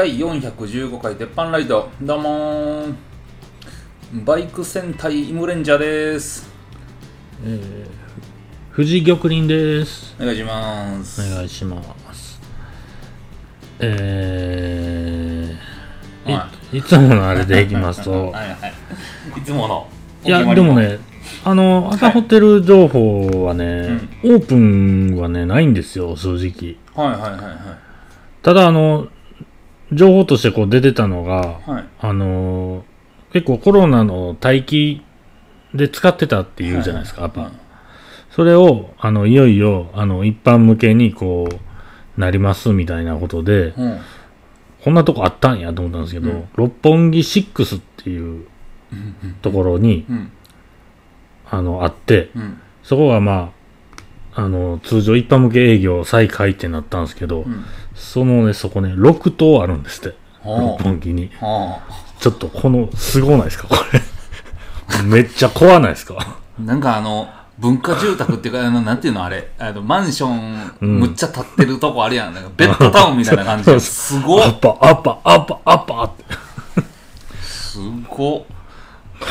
第415回鉄板ライド。どうもー。バイク戦隊イムレンジャーです。えー、藤玉林です。お願いします。お願いします。えー、はい。い、いつものあれでいきますと、はいはい。いつもの。いや、でもね、あの、朝ホテル情報はね、オープンはね、ないんですよ、正直。はいはいはいはい。ただ、あの、情報としてこう出てたのが、はい。あの、結構コロナの待機で使ってたっていうじゃないですか、やっぱ。それを、あの、いよいよ、あの、一般向けに、こう、なりますみたいなことで、うん。うんこんなとこあったんやと思ったんですけど、うん。六本木6っていうところに、うん。あの、あって、うん。そこがまあ、あの、通常一般向け営業再開ってなったんですけど、うんそのね、そこね、6棟あるんですって。は六本木に。ちょっと、この、すごないですか、これ。めっちゃ怖ないですか。あなんかあの文化住宅っていうかあのなんていうのあれあのマンションうんむっちゃ建ってるとこあるやんなんかベッドタウンみたいな感じ そうすごっアッパ、アッパ、アッパ、アッパって。すごっ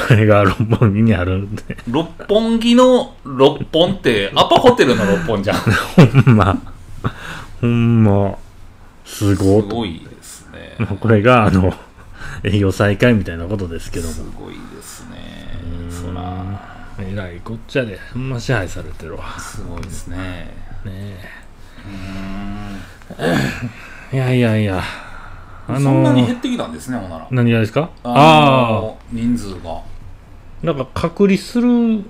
これが六本木にあるんで。六本木の六本ってアパホテルの六本じゃんす ほんま、ほんま、すごい。と。ごいですね。ま あこれが、あの、営業再開みたいなことですけども。すごいですね。そら。えらいこっちゃで、ほんま支配されてるわ。すごいですね。ねうーん。え。いやいやいや。あそんなのに減ってきたんですねほんなら。何がですか？あの人数が。あー、なんか隔離する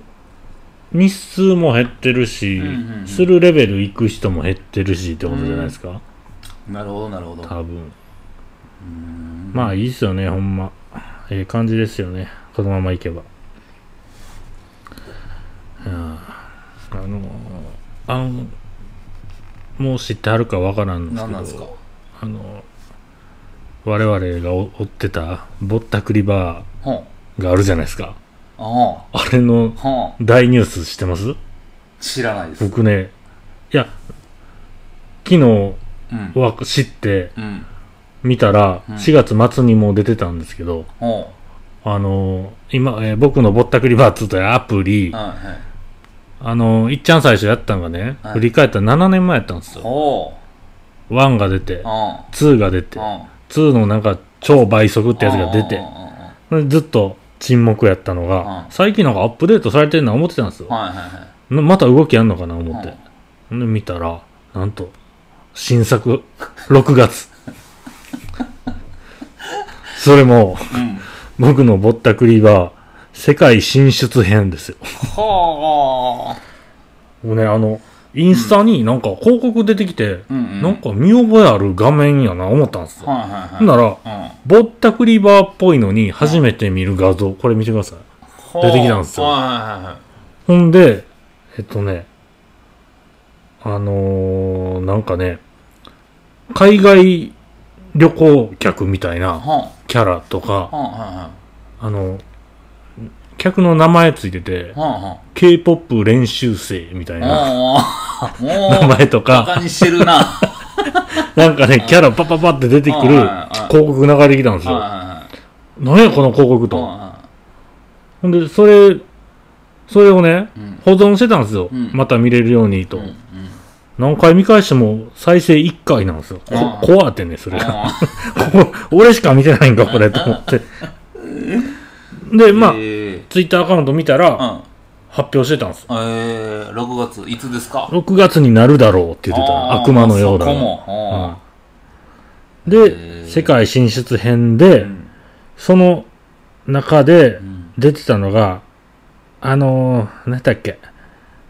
日数も減ってるし、するレベル行く人も減ってるしってことじゃないですか、なるほどなるほど多分。まあいいっすよね、ほんま。ええ感じですよね。このままいけば。いやあの、あの、もう知ってはるかわからんんですけ何なんですか？ど、あの、我々が追追ってたぼったくりバはーがあるじゃないですか。あはあれの大ニュース知ってます？知らないです僕ね、いや、昨日うんは知ってうん。見たら、うん。4月末にもう出てたんですけど、ほあの今、えー僕のぼったくりバーっつったアプリあのいっちゃん最初やったんがね、はい。振り返ったら7年前やったんですよ。ほ1が出てう、あ2が出て、あ2のなんか超倍速ってやつが出て、でずっと沈黙やったのが、うん。最近なんかアップデートされてるのは思ってたんですよ。はいはいはい。なまた動きやんのかな思って。で見たら、なんと、新作、6月。それも、うん。僕のぼったくりバー、世界進出編ですよ。はあ。もうね、あの、インスタになんか広告出てきて、うんうん。なんか見覚えある画面やな、思ったんですよ。はいはいはい。ほんなら、うん。ぼったくりバーっぽいのに初めて見る画像、これ見てください。出てきたんですよ。はいはいはいはい。ほんで、えっとね、あのー、なんかね、海外旅行客みたいなはキャラとかあ、の、客の名前ついてて K-POP 練習生みたいな 名前とバか、カにしてるな。は なんかね、キャラパパパって出てくる広告流れてきたんですよ。何やこの広告と。ほんで、それ、それをね、保存してたんですよ。うん。また見れるようにと。何回見返しても再生1回なんですよ。こ怖ってね、それが。俺しか見てないんか、これ、と思って。で、まあ、えツイッターアカウント見たら、発表してたんです。よ。えー、6月いつですか？6月になるだろうって言ってた。悪魔のようだな。で、世界進出編うで、ん。その中でうん。出てたのが、あのー、何だっけ、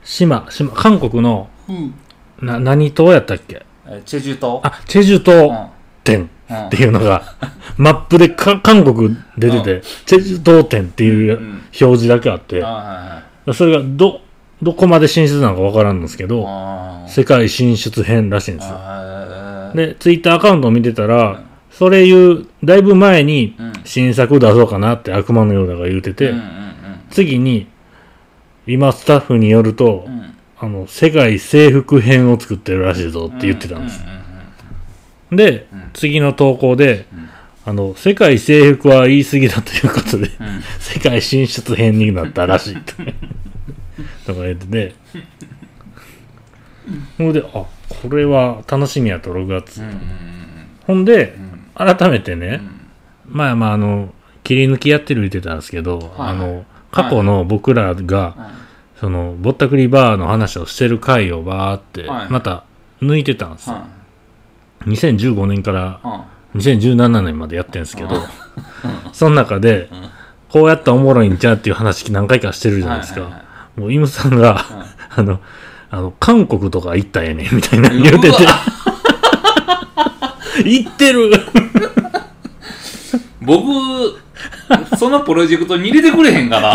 島、島、韓国の、うんな、何島やったっけ？えーチェジュ島。あ、チェジュうん。島店。うん。っていうのが、マップでか韓国出てて、チェジュ島店っていううん表示だけあって、それがど、どこまで進出なのかわからんですけいど、はい世界進出編らしいんですよ。で、ツイッターアカウントを見てたら、それ言う、だいぶ前にうん。新作出そうかなって悪魔のようだが言うてて、次に、今スタッフによると、あの、世界征服編を作ってるらしいぞって言ってたんです。で、うん。次の投稿で、うん。あの、世界征服は言い過ぎだということで、うん。世界進出編になったらしいと。とか言ってて、ほんで、あ、これは楽しみやと、6月。ほんでう、ん。改めてね、うん。まあまあ、あの、切り抜きやってる言ってたんですけど、はいあの、過去の僕らが、その、ぼったくりバーの話をしてる回をバーっては、い。また抜いてたんですよ。は2015年からい。は2017年までやってるんですけど うん、その中でうん、こうやったらおもろいんちゃうっていう話何回かしてるいじゃないですか。もう、イムさんが、はい。あの、あの、韓国とか行ったらええねんみたいな言うてて。行ってる。僕、そのプロジェクトに入れてくれへんかな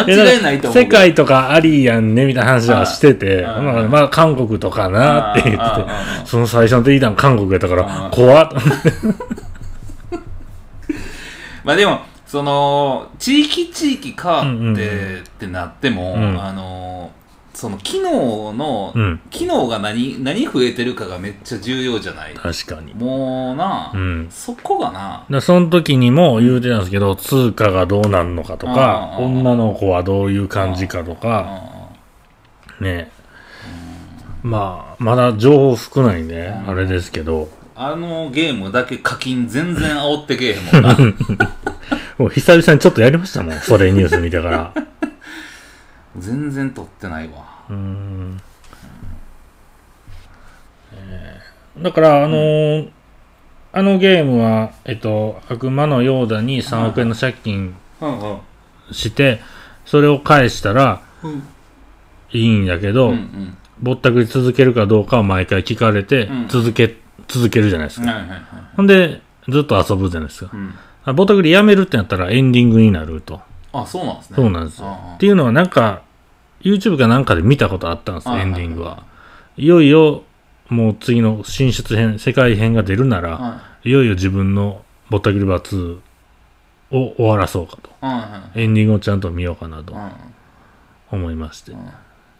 間違いないと思う。世界とかありやんねみたいな話はしてて、はい。まあ、まあ韓国とかなって言っててあーあーあー、その最初の時談韓国やったからあ、ー。怖っ。まあでも、その、地域地域変わって、ってなっても、うんあの、その機能の、うん。機能が何、何増えてるかがめっちゃ重要じゃない確かに。もうな、うん。そこがな、でその時にも言うてたんですけど、通貨がどうなんのかとか、うん女の子はどういう感じかとか、うんね。まあ、まだ情報少ないんで、うんあれですけど、あのゲームだけ課金全然煽ってけえへんもんな。もう久々にちょっとやりましたもん、それニュース見てから。全然取ってないわ。うーん。えーだから、あのーあのゲームは、えっと、悪魔のヨーダに3億円の借金うんうん。して、それを返したらうんいいんだけど、うんうん。ぼったくり続けるかどうかを毎回聞かれて、うん続け、続けるじゃないですか。はいはいはい。ほんで、ずっと遊ぶじゃないですか。うん。あぼったくりやめるってなったらエンディングになると。あ、そうなんですね。そうなんですよ。あっていうのはなんか、YouTube かなんかで見たことあったんですエンディングは。いよいよ、もう次の進出編、世界編が出るなら、はいよいよ自分のぼったくりバー2を終わらそうかと。い。はいはい。エンディングをちゃんと見ようかなとうん思いましてう、ん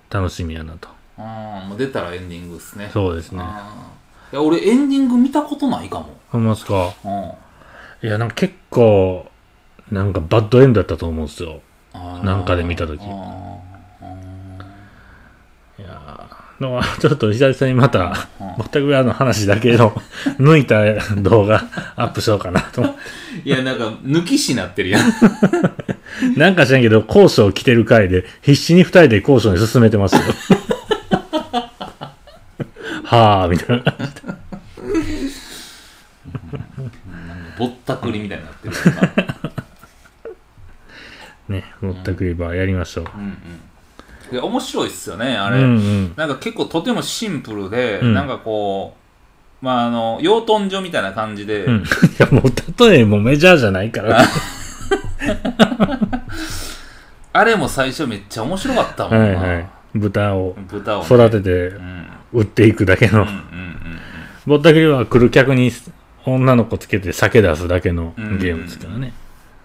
楽しみやなと。ああ、もう出たらエンディングですね。そうですね。いや、俺エンディング見たことないかも。ほんまですか？うん。いや、なんか結構、なんかバッドエンドだったと思うんですよ。なんかで見た時あーあいやーのちょっと久々にまた、ーうんぼったくりバーの話だけの 抜いた動画アップしようかなと思って。いや、なんか、抜きしなってるやん。なんか知らんけど、交渉来てる回で、必死に二人で交渉に進めてますよ。はあ、みたいな。ぼったくりみたいになってる。ね、ぼったくりバーやりましょう。うんうん。面白いっすよね、あうれ。んうん。なんか結構とてもシンプルで、うんなんかこう、まああの、養豚場みたいな感じで、うん。いや、もう、例えもメジャーじゃないから。あれも最初めっちゃ面白かったもんな。はいはい。豚を豚を、ね。育ててうん。売っていくだけのうん。うんうんぼったくりは来る客に女の子つけて酒出すだけのゲームですからね。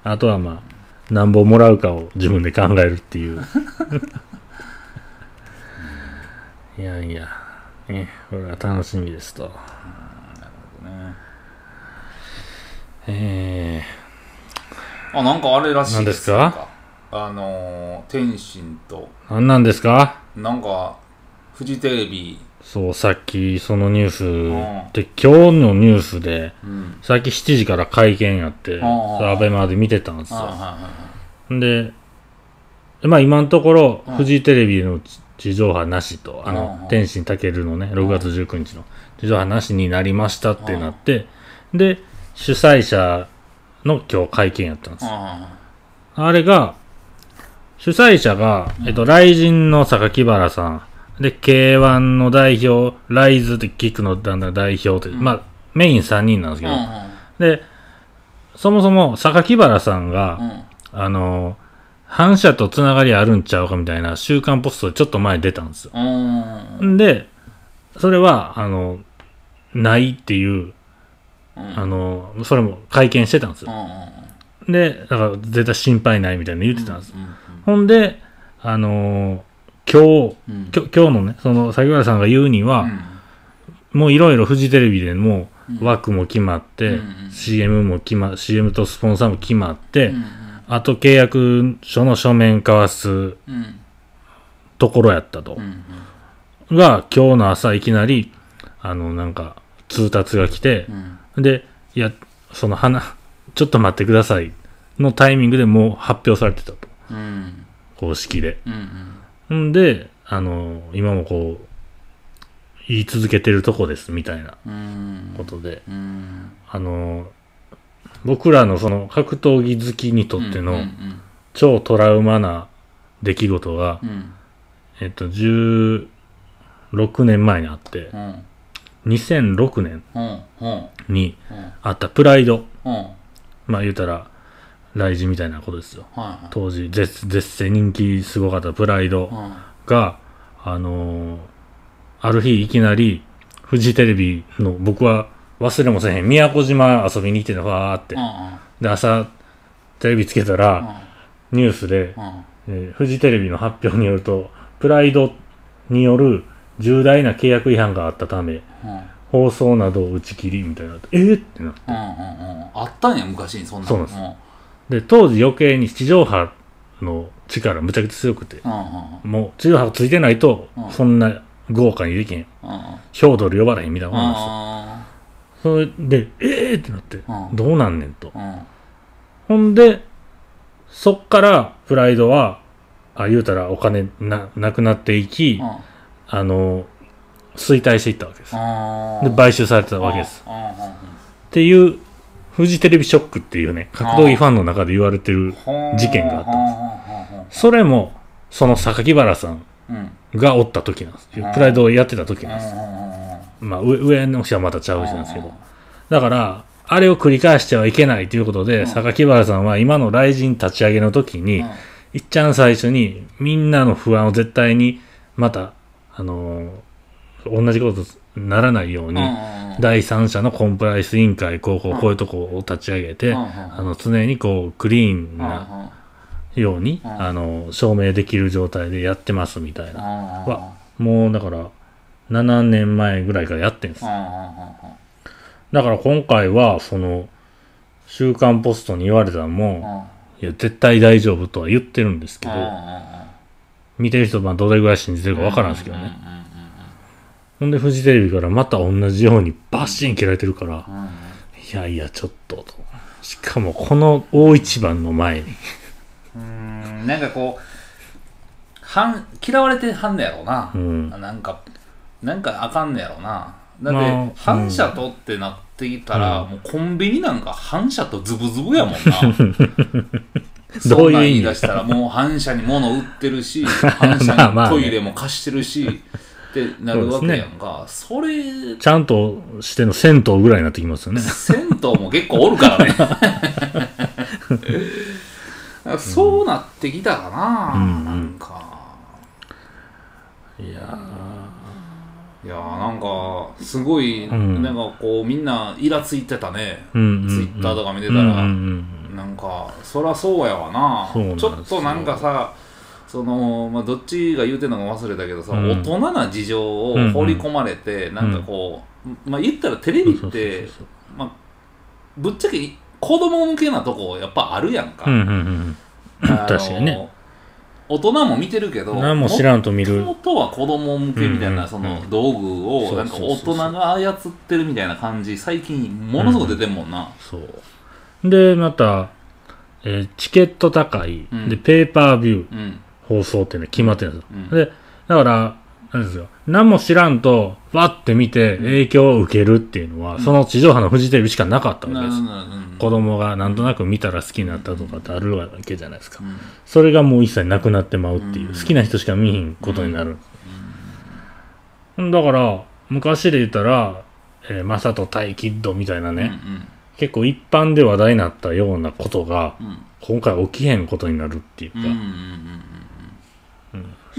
あとはまあ、なんぼもらうかを自分で考えるっていう。いやいや、ね、これは楽しみですと。うん。ねえあ、なんかあれらしい何ですか？あのー、天心と、ー、何なんですか？なんか、フジテレビ、そう、さっきそのニュースん。で、今日のニュースで、うん。さっき7時から会見やって、ん。うんアベマで見てたんですよ。で、まあ今のところ、うん。フジテレビの地上波なしと、あうん。のう、ん天心たけるのね、6月19日の地上波なしになりましたってなって、で、主催者の今日会見やったんです。よ。はあれが、主催者が、えっと、ライジンの榊原さん、で、K1 の代表、ライズってキックの団体代表って、うんまあ、メイン3人なんですけいはい。ど、で、そもそも榊原さんが、うんうん。うん。あの、反社とつながりあるんちゃうかみたいな週刊ポストでちょっと前に出たんですよ。うん。んで、それは、あの、ないっていう、うん。あの、それも会見してたんですよ。うん。で、だから絶対心配ないみたいな言ってたんです。うん。ほんで、あの、今日、うん。今日のね、その、萩原さんが言うには、もういろいろフジテレビでもうん。枠も決まって、うん。うん CM も決ま CM とスポンサーも決まって、うん。あと契約書の書面交わすうん。ところやったと。う。ん。が、今日の朝いきなり、あの、なんか、通達が来てう、ん。で、いや、その花、ちょっと待ってくださいのタイミングでもう発表されてたと。うん。公式で。うんんで、あの、今もこう、言い続けてるとこです、みたいなうん。ことで。うん。あの、僕らのその格闘技好きにとってのうん超トラウマな出来事が、うん。えっと、16年前にあって、うん。2006年にうん。あったプライド。まあ言うたら、ライジみたいなことですよ。はい当時、絶、絶世人気すごかったプライドうん。が、あのーある日いきなり、フジテレビの、僕は忘れもせへん、宮古島遊びに行ってたわーって。うん。で、朝、テレビつけたら、ニュースで、うえーフジテレビの発表によると、プライドによる重大な契約違反があったため、うん。放送などを打ち切りみたいなのえー、ってなって。うんうんうん。あったんや昔にそんなそうなんですで、当時余計に地上波の力むちゃくちゃ強くて、もう地上波ついてないとう、んそんな豪華にできへん。うんうんヒョードル呼ばれへんみたいなもんなんですよ。それで、えーってなって、うんどうなんねんと。うんほんで、そっからプライドは、あ、言うたらお金な、なくなっていき、うんあの、衰退していったわけです。あで、買収されてたわけです。っていう、フジテレビショックっていうね、格闘技ファンの中で言われてる、事件があったんんそれも、その榊原さんがおった時なんです。プライドをやってた時うんなんです。うん。まあ、上上の人はまたちゃう人なんですけど。だから、あれを繰り返してはいけないということで、うん。榊原さんは今の雷神立ち上げの時に、いっちゃん最初にみんなの不安を絶対にまた、あのー同じことにならないように、第三者のコンプライアンス委員会、こうこう、うん。こういうとこを立ち上げて、うん。あの、常にこう、クリーンなように、うん。あの、証明できる状態でやってますみたいな。はもう、だから、7年前ぐらいからやってんです。だから今回は、その、週刊ポストに言われたのも、いや、絶対大丈夫とは言ってるんですけど、見てる人はどれぐらい信じてるかわからんですけどね。ほんで、フジテレビからまた同じようにバッシン切られてるから、いやいや、ちょっと、と。しかも、この大一番の前に。うん。なんかこう反嫌われてはんねやろな。うん。なんかなんかあかんねやろな。だって、まあ反社とってなってきたら、うん。もうコンビニなんか反社とズブズブやもんな。どういう意味？出したらもう反社に物売ってるし反社 まあまあね。にトイレも貸してるしってなるわけやんか。そ,、れちゃんとしての銭湯ぐらいになってきますよね。銭湯も結構おるからね。そうなってきたかな、うん。なんか。いやいやーなんかすごい、ん。なんかこうみんなイラついてたね。ツイッターとか見てたら、なんかそりゃそうやわな。なちょっとなんかさその、まあ、どっちが言うてんのか忘れたけどさ、うん。大人な事情を放り込まれて、なんかこう、まあ言ったらテレビってまあぶっちゃけ子供向けなとこやっぱあるやんか、うんうんうん 確かにね。大人も見てるけど何も知らんと見る。もとは子供向けみたいな、うんうんその道具をなんか大人が操ってるみたいな感じ最近ものすごく出てんもんな、そう。で、また、えーチケット高い、うん。で、ペーパービュー。うん放送っていうのは決まってるんですよ。うん。で、だから、なんですよ。何も知らんと、わって見て影響を受けるっていうのは、その地上波のフジテレビしかなかったわけです。うん。子供がなんとなく見たら好きになったとかってあるわけじゃないですか。うん。それがもう一切なくなってまうっていう、うん。好きな人しか見ひんことになる。だから、昔で言ったら、えー、マサト対キッドみたいなね、結構一般で話題になったようなことが、うん。うん今回起きへんことになるっていうか、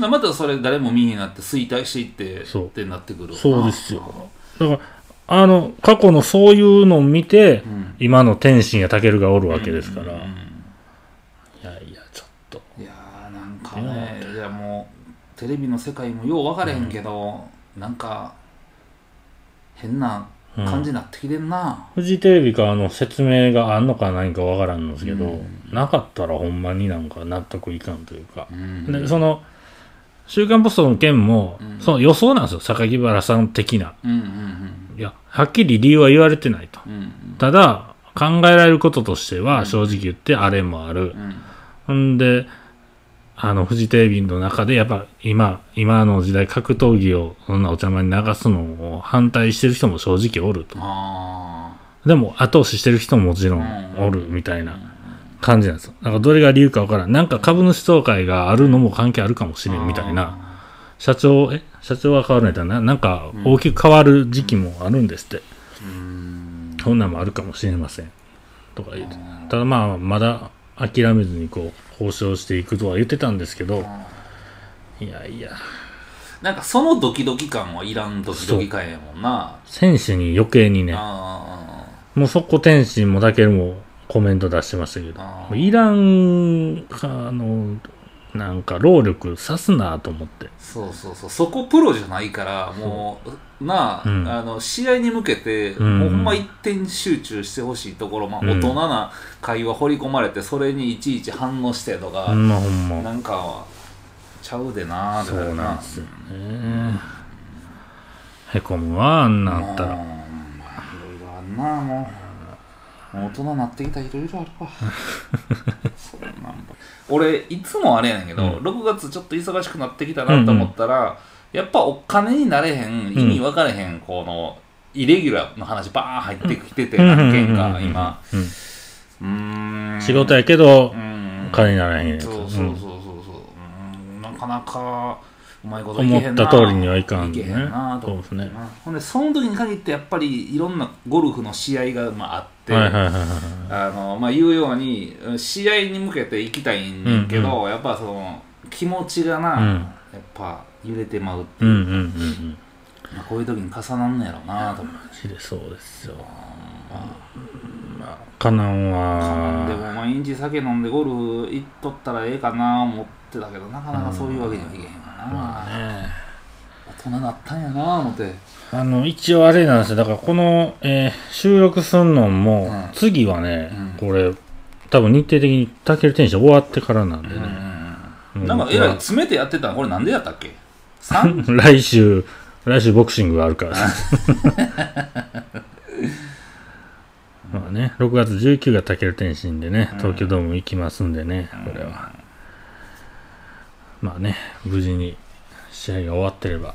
またそれ誰も見になって衰退していってそう。ってなってくるそうですよ。だから、あの、過去のそういうのを見て、うん。今の天心やタケルがおるわけですから、うんうんうん。いやいや、ちょっと。いやーなんかねいやもうテレビの世界もよう分かれへんけど、なんか変な感じになってきてんな、フジテレビかあの説明があんのか何かわからんのですけど、うん。なかったらほんまになんか納得いかんというか。う、ん。でその週刊ポストの件も、うん。その予想なんですよ。榊原さん的な。うんうんいやはっきり理由は言われてないと。うんうん。ただ考えられることとしては正直言ってあれもある。う、ん。であのフジテレビの中でやっぱ今今の時代格闘技をそんなお茶間に流すのを反対してる人も正直おると。あでも後押ししてる人ももちろん。おるみたいな感じなんですよ。なんかどれが理由かわからん。なんか株主総会があるのも関係あるかもしあれんみたいな。社長、え？社長が変わるんやったらな、なんか大きく変わる時期もあるんですって。うんそんなんもあるかもしれません。とか言って。ただまあ、まだ諦めずにこう、交渉していくとは言ってたんですけど、いやいや、なんかそのドキドキ感はいらんドキドキ感やもんな選手に余計にね、あもうそこ天心もだけもコメント出してましたけど、あもういらん、あの、なんか労力さすなと思って。そうそうそうそこプロじゃないからもうなあ,、うんあの試合に向けて、んもうほんま一点集中してほしいところ、まあ、うん大人な会話掘り込まれてそれにいちいち反応してとか、ほん。なんかちゃうでなそうみたいなんですよね。へこむわ、あんなあったら。うんまあいろいろあんなもう大人になってきたらいろいろあるわ。そんなんば。俺いつもあれやねんけど、うん。6月ちょっと忙しくなってきたなと思ったら、やっぱお金になれへん意味分かれへん、このイレギュラーの話バーン入ってきてて、何件か今。うん。うーん。仕事やけどう、ん。金にならへんやつ。そうそうそうそうそう、うん、なかなか思った通りにはいかんね。なそうですね。ほんでその時に限ってやっぱりいろんなゴルフの試合がまああって、言うように試合に向けて行きたいんねんけど、やっぱその気持ちがな、うん。やっぱ揺れてまうっていう、うんうんうんうん。まあ、こういう時に重なんのやろうなと思って。そうですよ。ま。あ、かなんは、でも毎日酒飲んでゴルフ行っとったらええかな思ってたけどなかなかそういうわけにはいけへんわな、まあね。大人なったんやな思ってあの、一応あれなんですよ。だからこの、えー収録すんのも、うん次はね、うんこれ、多分日程的にタケル天使終わってからなんでね。うんなんかえらい詰めてやってたのこれなんでやったっけ？3? 来週、来週ボクシングがあるから。まあね、6月19がタケル天心でね、東京ドーム行きますんでね、これは。まあね、無事に試合が終わってれば、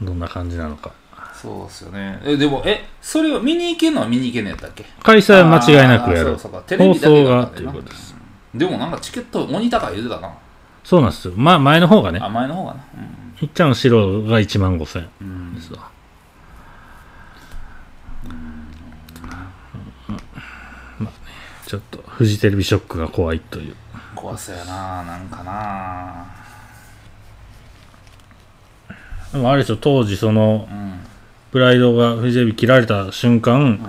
どんな感じなのか。そうっすよね。えでもえそれを見に行けんのは見に行けんのやったっけ？開催は間違いなくやる。あーそう。そうかテレ放ビだけ送がです。でもなんかチケット鬼高い言うてたなそうなんですよ。まあ前の方がね。あ、前の方がな。いっちゃん白が1万5千。円うん、うんですわ。まあね、ちょっとフジテレビショックが怖いという。怖さやななんかな。でもあれでしょ、当時そのう、ん。プライドがフジテレビ切られた瞬間、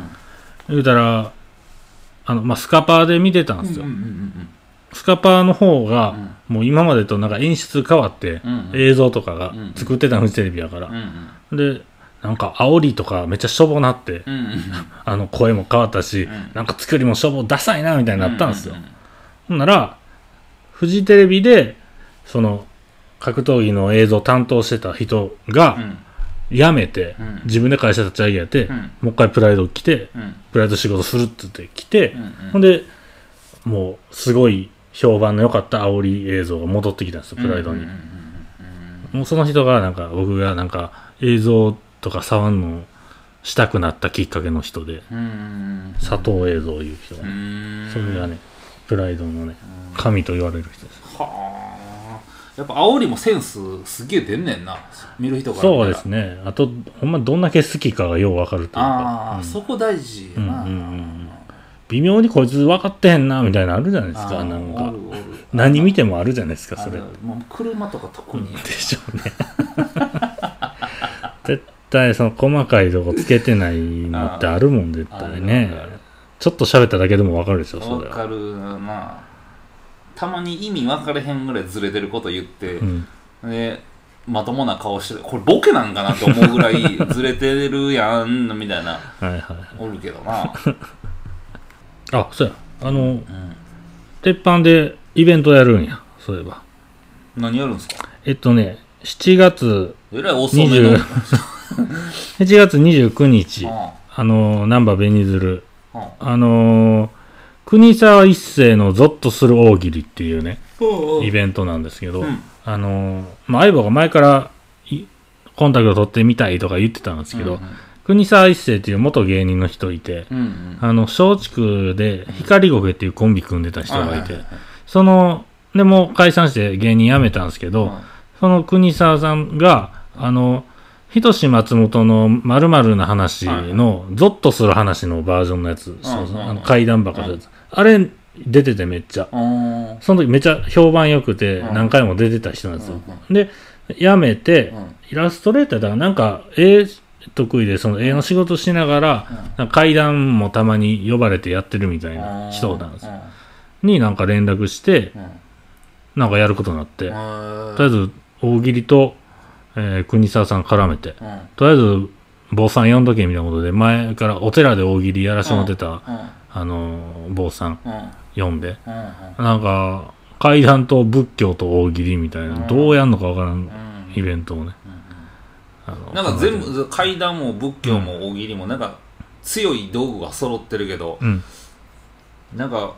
言うたら、あの、まあ、スカパーで見てたんですよ。うんうんうんスカパーの方が、うん。もう今までとなんか演出変わって、うんうん。映像とかがうん作ってたフジテレビやから。うんう。ん。で、なんか煽りとかめっちゃしょぼなって、うんうん あの声も変わったし、ん。なんか作りもしょぼダサいなみたいになったんですよ。ううほんなら、フジテレビで、その、格闘技の映像担当してた人がう、ん。辞めて、うん。自分で会社立ち上げて、うん。もう一回プライド来て、うん。プライド仕事するって言って来て、うんうん。ほんで、もう、すごい評判の良かった煽り映像が戻ってきたんですよ、プライドに。もうその人が、なんか、僕がなんか、映像とか触るのしたくなったきっかけの人で、うん。うん佐藤映像いう人がん。それがね、プライドのね、神と言われる人です。はあ。やっぱ煽りもセンスすげえ出んねんな。見る人からそうですね。あと、ほんまどんだけ好きかがようわかるというあか、あ、うん。そこ大事やな、うんうんうん。微妙にこいつ分かってへんな、みたいなのあるじゃないですか、なんか何見てもあるじゃないですか、それ。あ。もう車とか特に、でしょうね。絶対その細かいとこつけてないのってあるもん、絶対ね。ちょっと喋っただけでもわかるでしょ、それは。わかるなたまに意味分かれへんぐらいずれてること言って、うん。でまともな顔してるこれボケなんかなと思うぐらいずれてるやんみたいなはいはいはい。おるけどな、あ、そうや。あの、うん、鉄板でイベントやるんや。そういえば。何やるんすか？えっとね、7月、えらい遅めの20 7月29日、ああの、ナンバーベニズル、ああのー国沢一世のゾッとする大喜利っていうね、イベントなんですけど、うん。あのーまあ、相棒が前からいコンタクト取ってみたいとか言ってたんですけど、うん国沢一世っていう元芸人の人いて、うんうん。あの、松竹で光ゴケっていうコンビ組んでた人がいて、その、でもう解散して芸人辞めたんですけど、うん。その国沢さんが、あの、ひとし松本の〇〇な話の、ゾッとする話のバージョンのやつ、そうそう。うんあの怪談ばっかりのやつ。あれ、出ててめっちゃ。うんその時めっちゃ評判良くて、うん。何回も出てた人なんですよ。うで、辞めて、うん。イラストレーターだからなんか絵得意でその絵の仕事しながら、なんか階段もたまに呼ばれてやってるみたいな人なんですよ。になんか連絡して、なんかやることになって、うんとりあえず大喜利と、えー国沢さん絡めて、うん。とりあえず坊さん呼んどけみたいなことで、前からお寺で大喜利やらしてもらってた、うん。あのー坊さんうん。呼んで、うん。なんか、階段と仏教と大喜利みたいな、うん。どうやんのかわからんうん。イベントをね。なんか全部階段も仏教も大喜利もなんか強い道具が揃ってるけどうん。なんか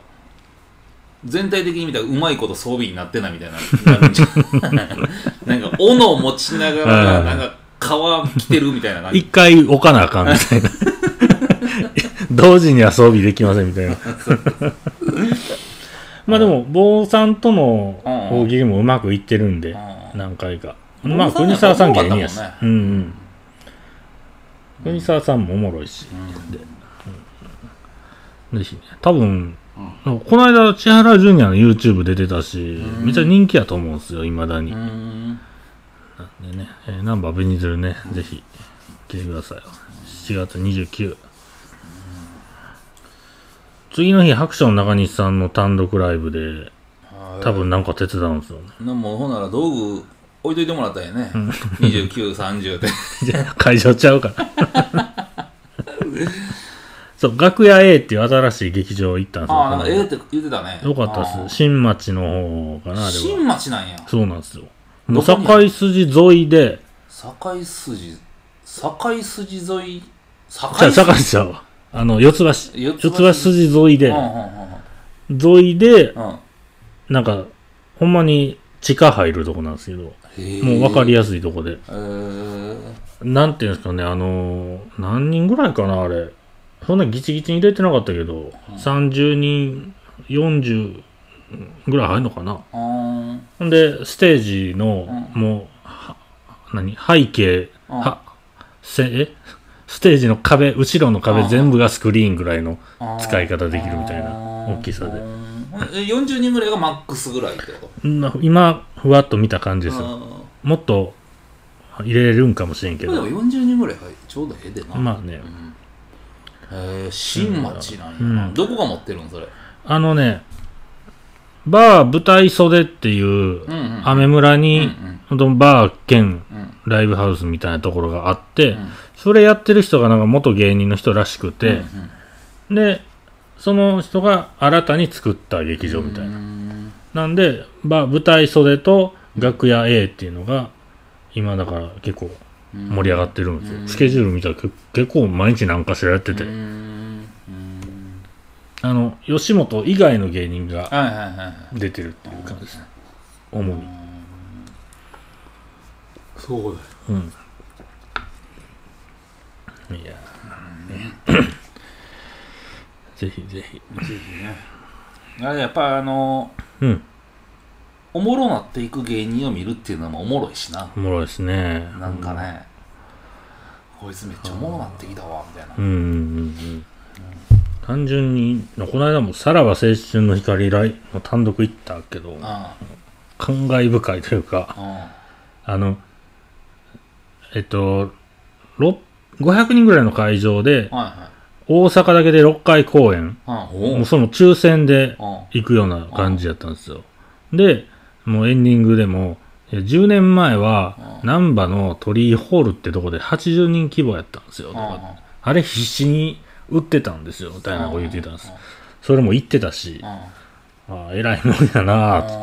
全体的に見たらうまいこと装備になってないみたいななるんじゃんなんか斧を持ちながらうんなんか皮着てるみたいな感一じ回置かなあかんみたいな。同時には装備できませんみたいな。まあでも、坊さんとの大喜利もうまくいってるんで、うん何回か。坊まあ、国沢さん芸人やし。うんうん。国沢さんもおもろいし。うん、ぜひね。多分、この間、千原ジュニアの YouTube 出てたし、うんめっちゃ人気やと思うんですよ、未だに。うんでね、えーナンバーベニズルね、ぜひ来てくださいよ。7月29。次の日、ハクション中西さんの単独ライブで、多分なんか手伝うんですよね。なもうほんなら道具置いといてもらったんやね2930で じゃあ会場ちゃうから。そう、楽屋 A っていう新しい劇場行ったんですよ。ああなんかこの間ええって言ってたねよかったっす。新町の方かな、あれは。新町なんやそうなんですよ。もう境筋沿いで、境筋境筋沿い？境じゃあ、境筋？ちゃうわ。あの、四つ橋。四四つ橋筋沿いで沿いで、なんか、ほんまに地下入るとこなんですけど、もう分かりやすいとこで。えーなんていうんですかね、あのー何人ぐらいかな、あれ。そんなギチギチに入れてなかったけど、30人、40ぐらい入るのかな。ほんで、ステージの、うもう、は何背景、うん。は、せ、え？ステージの壁、後ろの壁うん。全部がスクリーンぐらいの使い方できるみたいな大きさで。うん。え40人ぐらいがマックスぐらいってこと？な今、ふわっと見た感じですよ。うん。もっと入れれるんかもしれんけど。でも。40人ぐらいがちょうどええでな。まあね。うんへえ新町なんや。な、うん。どこが持ってるんそれ？あのね、バー舞台袖っていう、うんうん。アメ村に、うんほん。とバー兼うん。ライブハウスみたいなところがあって、うん。それやってる人がなんか元芸人の人らしくて、うんで、その人が新たに作った劇場みたいな。うん。なんで、バー舞台袖と楽屋 A っていうのが、今だから結構盛り上がってるんですよ。うんスケジュール見たらけ結構毎日何かしらやってて、あの、吉本以外の芸人がはいはいはいはい出てるっていう感じですね。主に。そうだようん。いや ぜひぜひ。ぜひねあれやっぱあのうん。おもろなっていく芸人を見るっていうのもおもろいしな。おもろいですね。なんかね、こいつめっちゃおもろなってきたわみたいな。うんうんうんうん。単純に、この間もさらば青春の光来の単独行ったけど、あ感慨深いというか、ああの、えっと、ろ500人ぐらいの会場で、はいはい。大阪だけで6回公演、もうその抽選であ行くような感じやったんですよ。で、もうエンディングでも、いや10年前はうん。難波の鳥居ホールってとこで80人規模やったんですよとかあれ必死に売ってたんですよみたいなこと言ってたんです。それも言ってたしうん。ああ偉いもんやなあつって。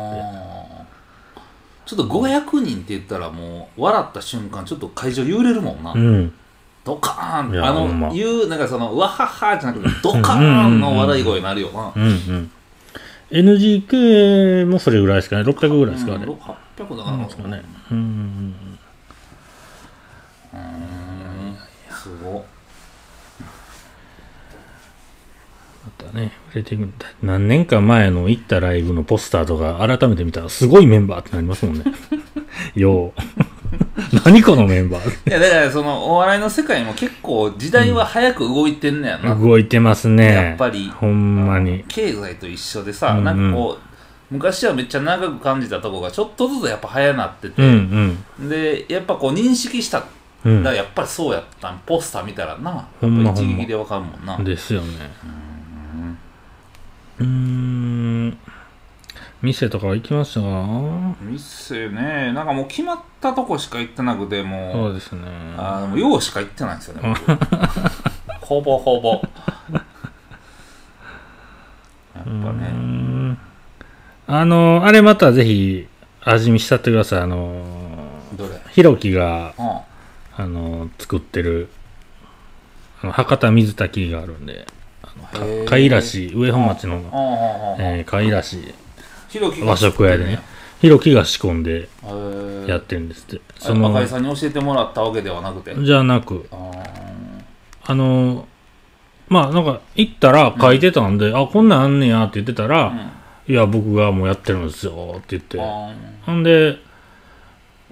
ちょっと500人って言ったらもう笑った瞬間ちょっと会場揺れるもんな、うん。ドカーン。あの言うなんかそのわははじゃなくてドカーンの笑い声になるよな。うんうん NGK もそれぐらいですかね。600ぐらいですかあれ。うん800だからですかね。うん。うん。すご。っまたね売れていくんだ何年か前の行ったライブのポスターとか改めて見たらすごいメンバーってなりますもんね。よう 何このメンバー？いやだからそのお笑いの世界も結構時代は早く動いてんねやな、動いてますね。やっぱり。ほんまに。経済と一緒でさ、うんうん。なんかこう昔はめっちゃ長く感じたとこがちょっとずつやっぱ早なってて、うんうん。でやっぱこう認識した。うん。だからやっぱりそうやったんポスター見たらな。やっぱほんまほんま一撃でわかるもんな。ですよね。うーん店とか行きましたか？店ねなんかもう決まったとこしか行ってなくてもそううですね。あのようしか行ってないんですよね僕 ほぼほぼ。やっぱね。ん。あのあれまたぜひ味見したってください。あのどれ？ひろきがうんあの作ってる博多水炊きがあるんでへー。かいらし上本町の、うんうんうんうんえー、かいらしひろきが和食屋でね。ひろきが仕込んでやってるんですって。その赤井さんに教えてもらったわけではなくて？じゃなく。あのまあなんか行ったら書いてたんで、あこんなんあんねやって言ってたら、うん。いや僕がもうやってるんですよって言って。あほんで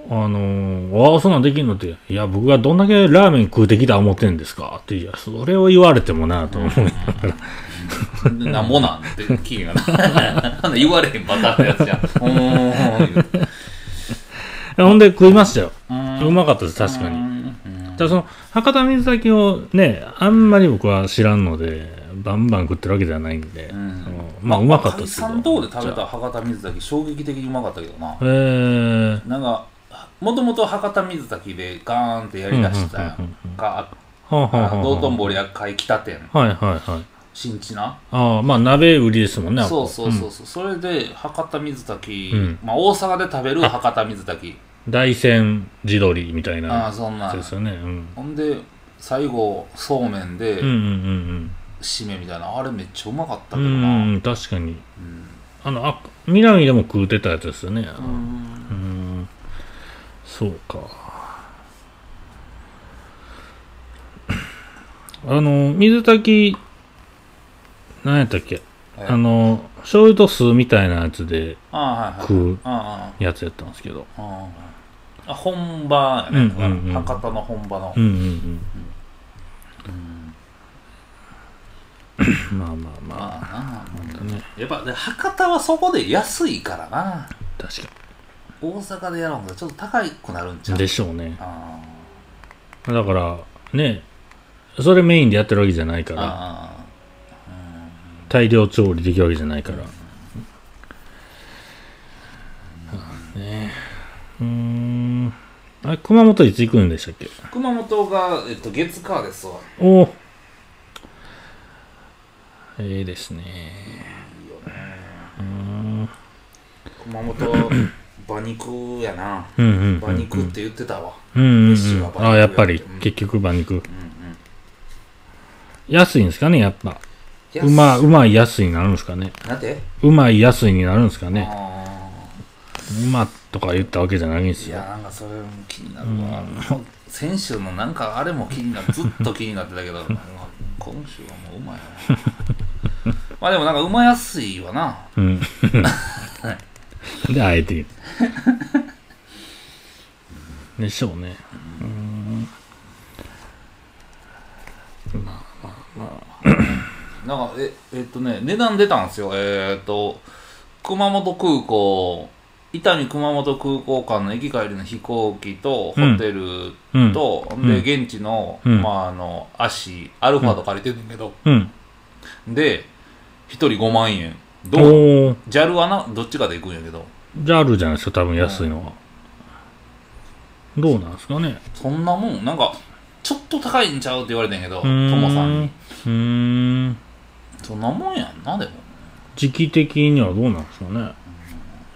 あのー、ああそんなんできんのっていや僕がどんだけラーメン食うてきた思ってんですか？っていやそれを言われてもなと思いながら。ーでなんぼなんって聞いがな。ほんで言われへんバカってやつじゃん。うーん。ほんで食いましたよ。うまかったです確かに。うん。ただその博多水炊きをねあんまり僕は知らんのでバンバン食ってるわけではないんで、うん。まあうまかったですけど赤井さんとこで食べた博多水炊き衝撃的にうまかったけどな。へえなんかもともと博多水炊きでガーンってやりだしたやうんうんうんん。かはあ、はあはあはあ、道頓堀赤海北店。はいはいはい新地な？ああまあ鍋売りですもんねあそうこそうそうそう、それで博多水炊き、うん。まあ大阪で食べる博多水炊き。大山地鶏みたいあなあそんなそうですよね。うん。ほんで最後そうめんでうんうんうん締めみたいな、あれめっちゃうまかったうんうけどな、んうん確かに。あのあ南でも食うてたやつですよね。うん。うん。そうか。あの水炊き何やったっけ？えあの醤油と酢みたいなやつで食うあやつやったんですけど。あ本場やね、うんうんうん。博多の本場の、うんうんうん。まあまあままあなあね。やっぱで博多はそこで安いからな。確か大阪でやろうとちょっと高くなるんちゃにう？でしょうね。あだからねそれメインでやってるわけじゃないから。ああ大量調理できるわけじゃないから、ね。うーん。あれ熊本いつ行くんでしたっけ？あ熊本が、えっと、月火ですわ。おおええですね。熊本馬肉やな。うんうんうん馬肉って言ってたわ。うんうん飯は馬肉うんあやっぱりうん結局馬肉。うんうん安いんですかねやっぱ。いやうまうまい安いになるんですかね。なんでうまい安いになるんですかね。あうまとか言ったわけじゃないんですよ。ーいやなんかそれも気になるわ、先週のなんかあれも気になる。ずっと気になってたけど。今週はもううまいな。まあでもなんかうまやすいわな。うん。であえてでしょうねなんかええっとね値段出たんですよ。えっと熊本空港伊丹熊本空港間の駅帰りの飛行機とホテルうんと、うん。で現地の、うん。まああの足アルファード借りてるんだけど、うん。で1人5万円。どう？JAL はな？どっちかで行くんやけど。じゃああるじゃないですか多分安いのは。どうなんですかね。そんなもんなんかちょっと高いんちゃうって言われてんけどともさんに。うーんそんなもんやんなでも。時期的にはどうなんですかね。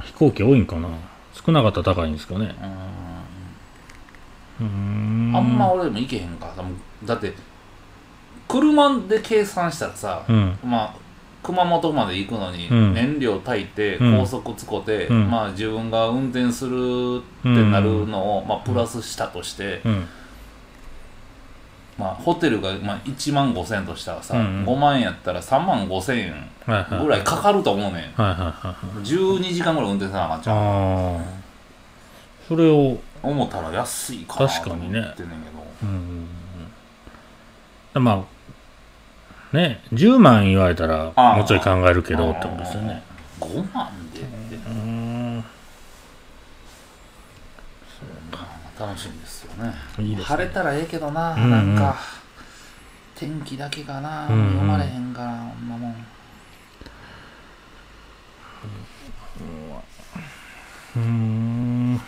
飛行機多いんかな。少なかったら高いんですかね。うん。うーん。あんま俺でも行けへんか。だって車で計算したらさ、うん。まあ熊本まで行くのにうん。燃料炊いてうん。高速使って、うん。まあ自分が運転するってなるのを、まあ、プラスしたとして、うんまあ、ホテルがまあ1万5千円としたらさ、うんうん。5万円やったら3万5千円ぐらいかかると思うねん。はいはいはい12時間ぐらい運転せなあかんちゃうそれを思ったら安いかな確かにねと思ってんねんけど。うんまあね10万言われたらもうちょい考えるけどってことですよね。5万でってうん楽しみですよね。いいですね。晴れたらええけどな、うんうん。なんか天気だけがな、うんうん。読まれへんからこんなもん。うん。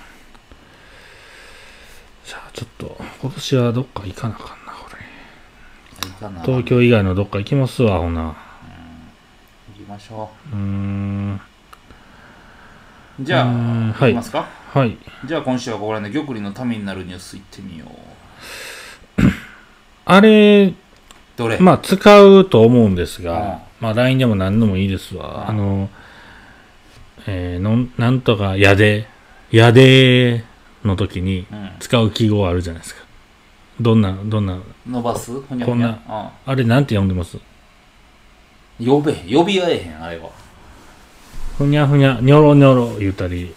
じゃあちょっと今年はどっか行かなあかんなこれ。東京以外のどっか行きますわほな。行きましょう。ーん。うじゃあ、行きますか？はいじゃあ今週はここら辺で玉林のためになるニュース行ってみよう。あれどれ、まあ使うと思うんですが、うん。まあ LINE でも何でもいいですわ、うん。あのえーのんなんとかやでやでの時にうん、使う記号あるじゃないですか。どんなどんな？伸ばす？ふにゃふにゃ？あれなんて読んでます？うん、呼べ。呼び合えへんあれは。ふにゃふにゃにょろにょろ言ったり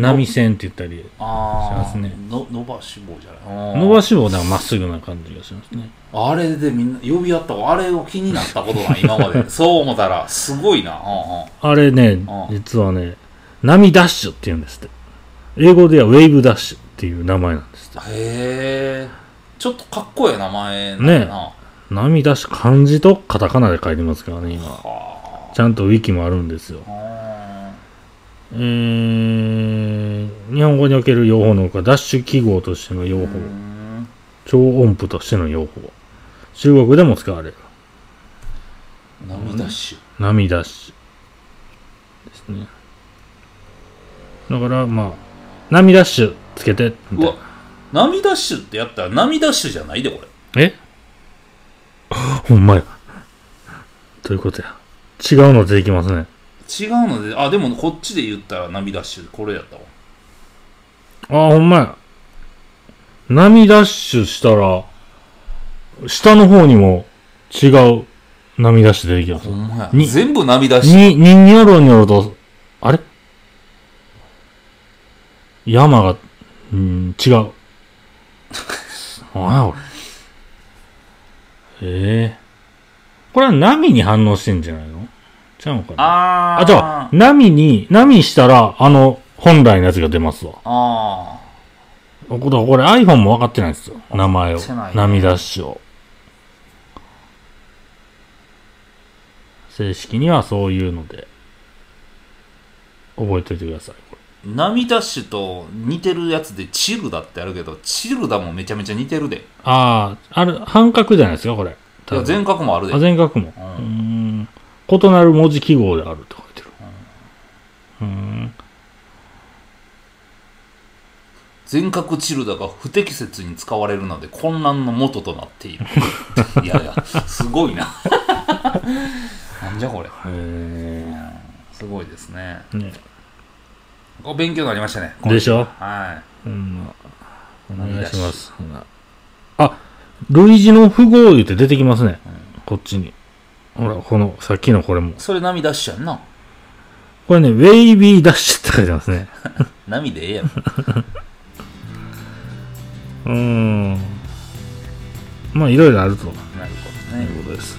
波線って言ったりああしますね。の伸ばし棒じゃない。伸ばし棒なんかまっすぐな感じがしますね。あれでみんな呼び合ったわ。あれを気になったことない今まで。そう思ったらすごいな、あれねん。実はね波ダッシュって言うんですって。英語ではウェーブダッシュっていう名前なんですって。へえちょっとかっこええ名前なんやな、波ダッシュ漢字とカタカナで書いてますからね今。はちゃんとウィキもあるんですよあはえー、日本語における用法のほかダッシュ記号としての用法。超音符としての用法。中国でも使われる。波ダッシュ。波ダッシュですね。だからまあ波ダッシュつけてみた波ダッシュってやったら波ダッシュじゃないでこれ。なえ？ほんまや。ということや。違うの出てきますね違うのであでもこっちで言ったら波ダッシュこれやったわ。あほんまや。波ダッシュしたら下の方にも違う波ダッシュ出てきます。ほんまや。に全部波ダッシュ。に、ににょろにょろと、あれ？山が、うん、違う。ああ、ええ。これは波に反応してんじゃないの？ちゃうのかな？あーあ、じゃあ、波に、波したら、あの、本来のやつが出ますわ。あこれ、これ iPhone も分かってないんですよ。名前を波ダッシュを。正式にはそういうので、覚えておいてください。波ダッシュと似てるやつでチルダってあるけどチルダもめちゃめちゃ似てるでいああ、ある、半角じゃないですか、これ。全角もあるであ、全角も。うん。異なる文字記号であると書いてる。うーん。全角チルダが不適切に使われるので混乱の元となっている いやいやすごいな なんじゃこれえすごいですねー、ね。お勉強になりましたねでしょ？はうん。お願いします。あ、類似の符号言って出てきますね。こっちに。ほら、この、さっきのこれもい。それ波ダッシュやんなこれね、ウェイビーダッシュって書いてますね。波でええやん うーん。まあ、いろいろあると。なるほどいねうことです。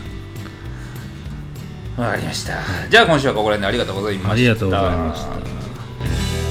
わかりましたじゃあ今週はここら辺でありがとうございましたありがとうございました。